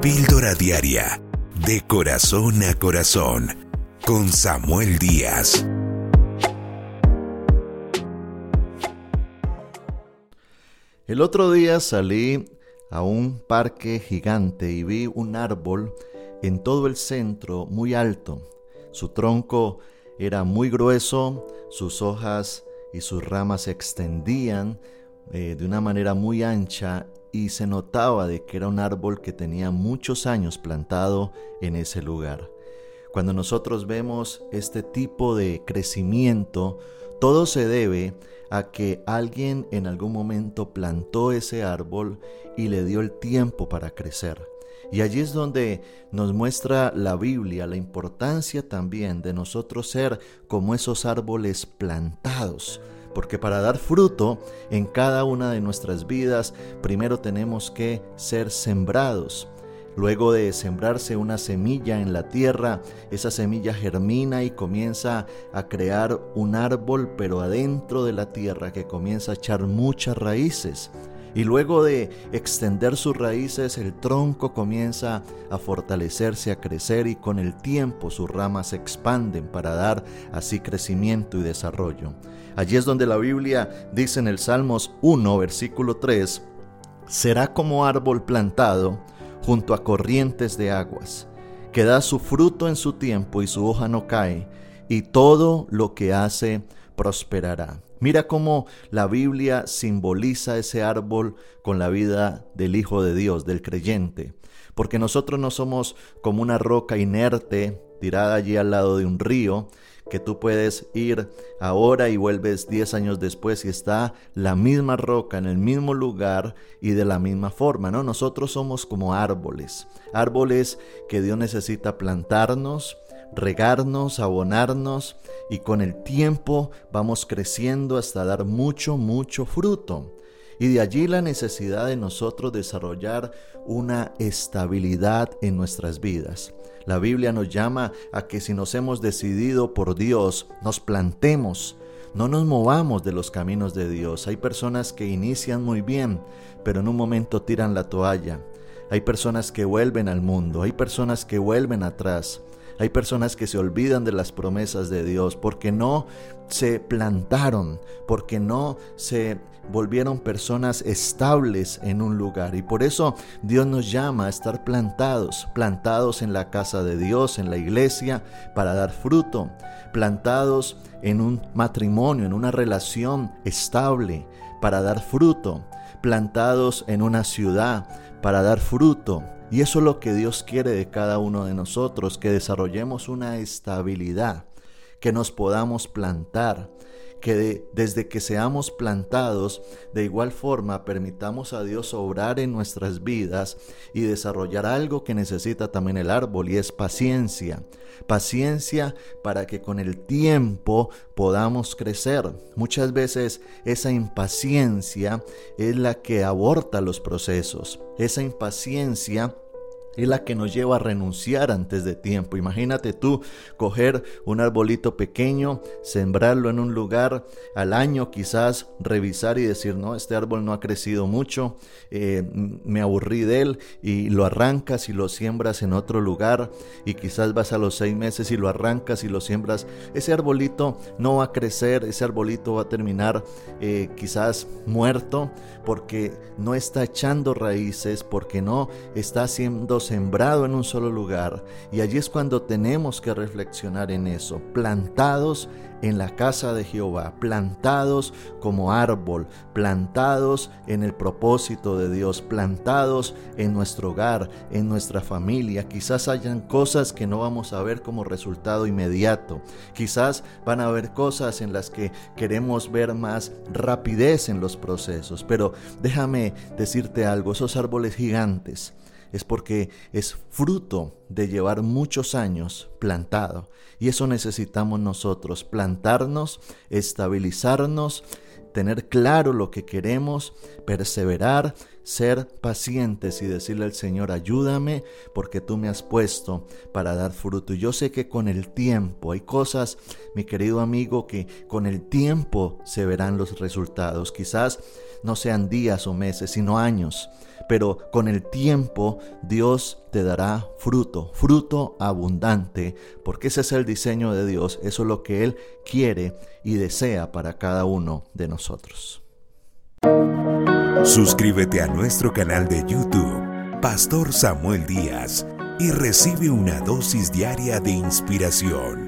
Píldora Diaria, de corazón a corazón, con Samuel Díaz. El otro día salí a un parque gigante y vi un árbol en todo el centro muy alto. Su tronco era muy grueso, sus hojas y sus ramas se extendían eh, de una manera muy ancha y se notaba de que era un árbol que tenía muchos años plantado en ese lugar. Cuando nosotros vemos este tipo de crecimiento, todo se debe a que alguien en algún momento plantó ese árbol y le dio el tiempo para crecer. Y allí es donde nos muestra la Biblia la importancia también de nosotros ser como esos árboles plantados. Porque para dar fruto en cada una de nuestras vidas, primero tenemos que ser sembrados. Luego de sembrarse una semilla en la tierra, esa semilla germina y comienza a crear un árbol, pero adentro de la tierra que comienza a echar muchas raíces. Y luego de extender sus raíces, el tronco comienza a fortalecerse, a crecer y con el tiempo sus ramas se expanden para dar así crecimiento y desarrollo. Allí es donde la Biblia dice en el Salmos 1, versículo 3, será como árbol plantado junto a corrientes de aguas, que da su fruto en su tiempo y su hoja no cae, y todo lo que hace prosperará. Mira cómo la Biblia simboliza ese árbol con la vida del Hijo de Dios, del creyente, porque nosotros no somos como una roca inerte tirada allí al lado de un río, que tú puedes ir ahora y vuelves 10 años después y está la misma roca en el mismo lugar y de la misma forma, ¿no? Nosotros somos como árboles, árboles que Dios necesita plantarnos, regarnos, abonarnos y con el tiempo vamos creciendo hasta dar mucho, mucho fruto. Y de allí la necesidad de nosotros desarrollar una estabilidad en nuestras vidas. La Biblia nos llama a que si nos hemos decidido por Dios, nos plantemos, no nos movamos de los caminos de Dios. Hay personas que inician muy bien, pero en un momento tiran la toalla. Hay personas que vuelven al mundo, hay personas que vuelven atrás. Hay personas que se olvidan de las promesas de Dios porque no se plantaron, porque no se volvieron personas estables en un lugar. Y por eso Dios nos llama a estar plantados, plantados en la casa de Dios, en la iglesia, para dar fruto, plantados en un matrimonio, en una relación estable, para dar fruto, plantados en una ciudad, para dar fruto, y eso es lo que Dios quiere de cada uno de nosotros, que desarrollemos una estabilidad, que nos podamos plantar, que desde que seamos plantados, de igual forma permitamos a Dios obrar en nuestras vidas y desarrollar algo que necesita también el árbol y es paciencia. Paciencia para que con el tiempo podamos crecer. Muchas veces esa impaciencia es la que aborta los procesos. Esa impaciencia es la que nos lleva a renunciar antes de tiempo. Imagínate tú coger un arbolito pequeño, sembrarlo en un lugar al año, quizás revisar y decir, no, este árbol no ha crecido mucho, eh, me aburrí de él y lo arrancas y lo siembras en otro lugar y quizás vas a los seis meses y lo arrancas y lo siembras. Ese arbolito no va a crecer, ese arbolito va a terminar eh, quizás muerto porque no está echando raíces, porque no está haciendo sembrado en un solo lugar. Y allí es cuando tenemos que reflexionar en eso, plantados en la casa de Jehová, plantados como árbol, plantados en el propósito de Dios, plantados en nuestro hogar, en nuestra familia. Quizás hayan cosas que no vamos a ver como resultado inmediato. Quizás van a haber cosas en las que queremos ver más rapidez en los procesos. Pero déjame decirte algo, esos árboles gigantes, es porque es fruto de llevar muchos años plantado. Y eso necesitamos nosotros, plantarnos, estabilizarnos, tener claro lo que queremos, perseverar, ser pacientes y decirle al Señor, ayúdame porque tú me has puesto para dar fruto. Y yo sé que con el tiempo hay cosas, mi querido amigo, que con el tiempo se verán los resultados. Quizás no sean días o meses, sino años pero con el tiempo Dios te dará fruto, fruto abundante, porque ese es el diseño de Dios, eso es lo que Él quiere y desea para cada uno de nosotros. Suscríbete a nuestro canal de YouTube, Pastor Samuel Díaz, y recibe una dosis diaria de inspiración.